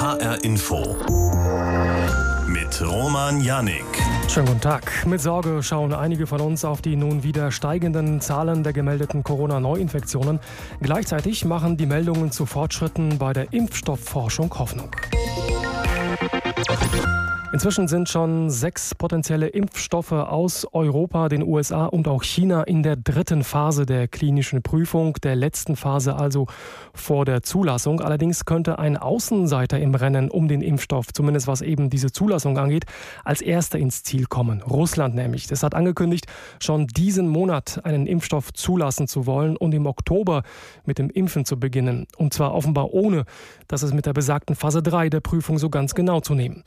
HR Info. Mit Roman Janik. Schönen guten Tag. Mit Sorge schauen einige von uns auf die nun wieder steigenden Zahlen der gemeldeten Corona-Neuinfektionen. Gleichzeitig machen die Meldungen zu Fortschritten bei der Impfstoffforschung Hoffnung. Inzwischen sind schon sechs potenzielle Impfstoffe aus Europa, den USA und auch China in der dritten Phase der klinischen Prüfung, der letzten Phase also vor der Zulassung. Allerdings könnte ein Außenseiter im Rennen um den Impfstoff, zumindest was eben diese Zulassung angeht, als erster ins Ziel kommen. Russland nämlich. Das hat angekündigt, schon diesen Monat einen Impfstoff zulassen zu wollen und im Oktober mit dem Impfen zu beginnen. Und zwar offenbar ohne, dass es mit der besagten Phase 3 der Prüfung so ganz genau zu nehmen.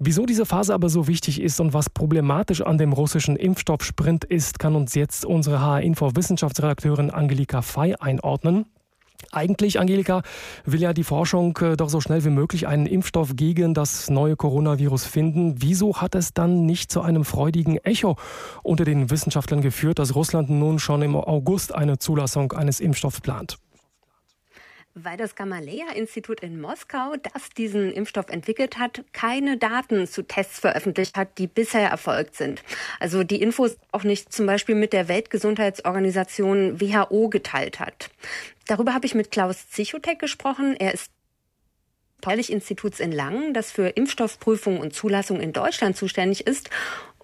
Wieso diese Phase aber so wichtig ist und was problematisch an dem russischen Impfstoffsprint ist, kann uns jetzt unsere HR-Info-Wissenschaftsredakteurin Angelika Fey einordnen. Eigentlich, Angelika, will ja die Forschung äh, doch so schnell wie möglich einen Impfstoff gegen das neue Coronavirus finden. Wieso hat es dann nicht zu einem freudigen Echo unter den Wissenschaftlern geführt, dass Russland nun schon im August eine Zulassung eines Impfstoffs plant? Weil das Gamaleya-Institut in Moskau, das diesen Impfstoff entwickelt hat, keine Daten zu Tests veröffentlicht hat, die bisher erfolgt sind. Also die Infos auch nicht zum Beispiel mit der Weltgesundheitsorganisation WHO geteilt hat. Darüber habe ich mit Klaus Zichotek gesprochen. Er ist Instituts in Langen, das für Impfstoffprüfung und Zulassung in Deutschland zuständig ist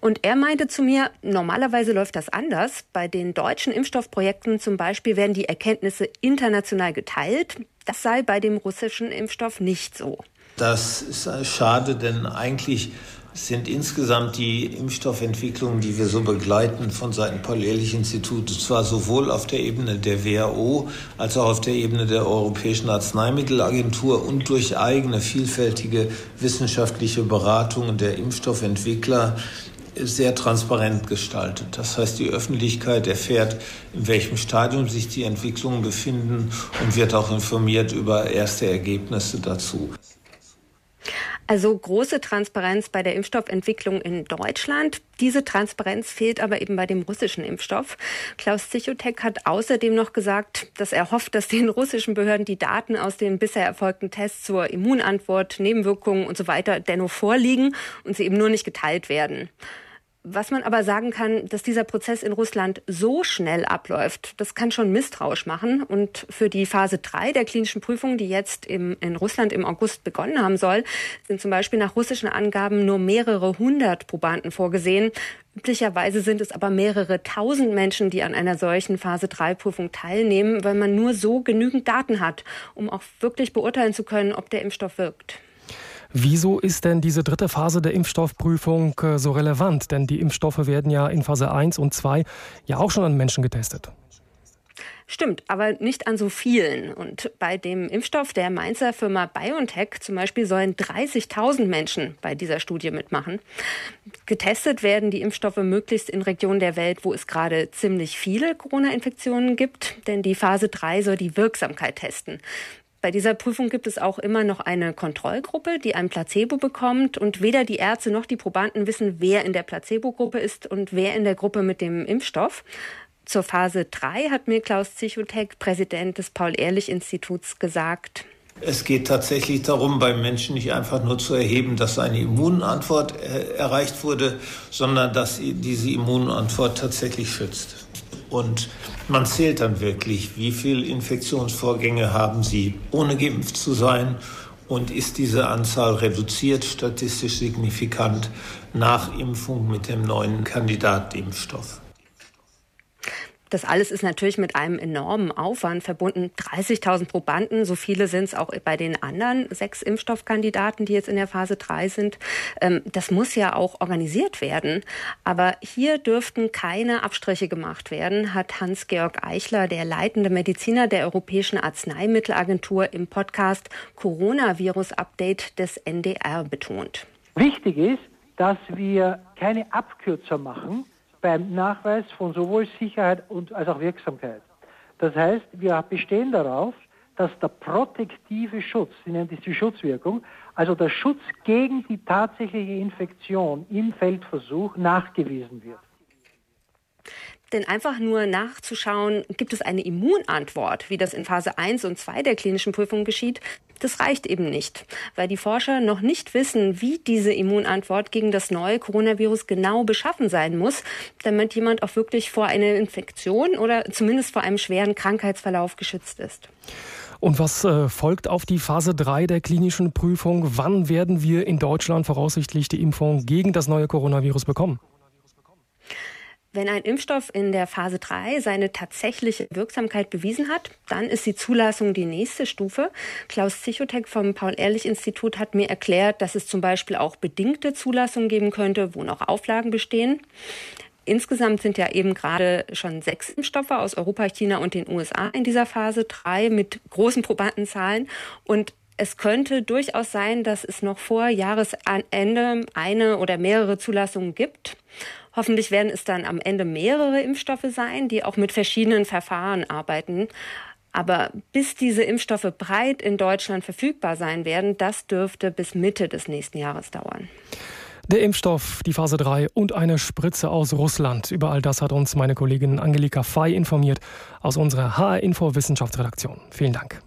und er meinte zu mir, normalerweise läuft das anders. Bei den deutschen Impfstoffprojekten zum Beispiel werden die Erkenntnisse international geteilt. Das sei bei dem russischen Impfstoff nicht so. Das ist schade, denn eigentlich sind insgesamt die Impfstoffentwicklungen, die wir so begleiten von Seiten Paul-Ehrlich-Institute, zwar sowohl auf der Ebene der WHO als auch auf der Ebene der Europäischen Arzneimittelagentur und durch eigene vielfältige wissenschaftliche Beratungen der Impfstoffentwickler sehr transparent gestaltet. Das heißt, die Öffentlichkeit erfährt, in welchem Stadium sich die Entwicklungen befinden und wird auch informiert über erste Ergebnisse dazu. Also große Transparenz bei der Impfstoffentwicklung in Deutschland. Diese Transparenz fehlt aber eben bei dem russischen Impfstoff. Klaus Zichotek hat außerdem noch gesagt, dass er hofft, dass den russischen Behörden die Daten aus den bisher erfolgten Tests zur Immunantwort, Nebenwirkungen und so weiter dennoch vorliegen und sie eben nur nicht geteilt werden. Was man aber sagen kann, dass dieser Prozess in Russland so schnell abläuft, das kann schon misstrauisch machen. Und für die Phase 3 der klinischen Prüfung, die jetzt im, in Russland im August begonnen haben soll, sind zum Beispiel nach russischen Angaben nur mehrere hundert Probanden vorgesehen. Üblicherweise sind es aber mehrere tausend Menschen, die an einer solchen Phase 3 Prüfung teilnehmen, weil man nur so genügend Daten hat, um auch wirklich beurteilen zu können, ob der Impfstoff wirkt. Wieso ist denn diese dritte Phase der Impfstoffprüfung äh, so relevant? Denn die Impfstoffe werden ja in Phase 1 und 2 ja auch schon an Menschen getestet. Stimmt, aber nicht an so vielen. Und bei dem Impfstoff der Mainzer Firma BioNTech zum Beispiel sollen 30.000 Menschen bei dieser Studie mitmachen. Getestet werden die Impfstoffe möglichst in Regionen der Welt, wo es gerade ziemlich viele Corona-Infektionen gibt, denn die Phase 3 soll die Wirksamkeit testen. Bei dieser Prüfung gibt es auch immer noch eine Kontrollgruppe, die ein Placebo bekommt und weder die Ärzte noch die Probanden wissen, wer in der Placebo-Gruppe ist und wer in der Gruppe mit dem Impfstoff. Zur Phase 3 hat mir Klaus Zichotek, Präsident des Paul-Ehrlich-Instituts, gesagt. Es geht tatsächlich darum, beim Menschen nicht einfach nur zu erheben, dass eine Immunantwort äh, erreicht wurde, sondern dass diese Immunantwort tatsächlich schützt. Und man zählt dann wirklich, wie viele Infektionsvorgänge haben Sie, ohne geimpft zu sein. Und ist diese Anzahl reduziert, statistisch signifikant, nach Impfung mit dem neuen Kandidatimpfstoff? Das alles ist natürlich mit einem enormen Aufwand verbunden. 30.000 Probanden, so viele sind es auch bei den anderen sechs Impfstoffkandidaten, die jetzt in der Phase 3 sind. Ähm, das muss ja auch organisiert werden. Aber hier dürften keine Abstriche gemacht werden, hat Hans-Georg Eichler, der leitende Mediziner der Europäischen Arzneimittelagentur, im Podcast Coronavirus Update des NDR betont. Wichtig ist, dass wir keine Abkürzer machen, beim Nachweis von sowohl Sicherheit und als auch Wirksamkeit. Das heißt, wir bestehen darauf, dass der protektive Schutz, Sie nennen das die Schutzwirkung, also der Schutz gegen die tatsächliche Infektion im Feldversuch nachgewiesen wird. Denn einfach nur nachzuschauen, gibt es eine Immunantwort, wie das in Phase 1 und 2 der klinischen Prüfung geschieht, das reicht eben nicht, weil die Forscher noch nicht wissen, wie diese Immunantwort gegen das neue Coronavirus genau beschaffen sein muss, damit jemand auch wirklich vor einer Infektion oder zumindest vor einem schweren Krankheitsverlauf geschützt ist. Und was äh, folgt auf die Phase 3 der klinischen Prüfung? Wann werden wir in Deutschland voraussichtlich die Impfung gegen das neue Coronavirus bekommen? Wenn ein Impfstoff in der Phase 3 seine tatsächliche Wirksamkeit bewiesen hat, dann ist die Zulassung die nächste Stufe. Klaus Zichotek vom Paul-Ehrlich-Institut hat mir erklärt, dass es zum Beispiel auch bedingte Zulassungen geben könnte, wo noch Auflagen bestehen. Insgesamt sind ja eben gerade schon sechs Impfstoffe aus Europa, China und den USA in dieser Phase 3 mit großen Probandenzahlen. Und es könnte durchaus sein, dass es noch vor Jahresende eine oder mehrere Zulassungen gibt. Hoffentlich werden es dann am Ende mehrere Impfstoffe sein, die auch mit verschiedenen Verfahren arbeiten. Aber bis diese Impfstoffe breit in Deutschland verfügbar sein werden, das dürfte bis Mitte des nächsten Jahres dauern. Der Impfstoff, die Phase 3 und eine Spritze aus Russland. Über all das hat uns meine Kollegin Angelika Fey informiert aus unserer HR Info Wissenschaftsredaktion. Vielen Dank.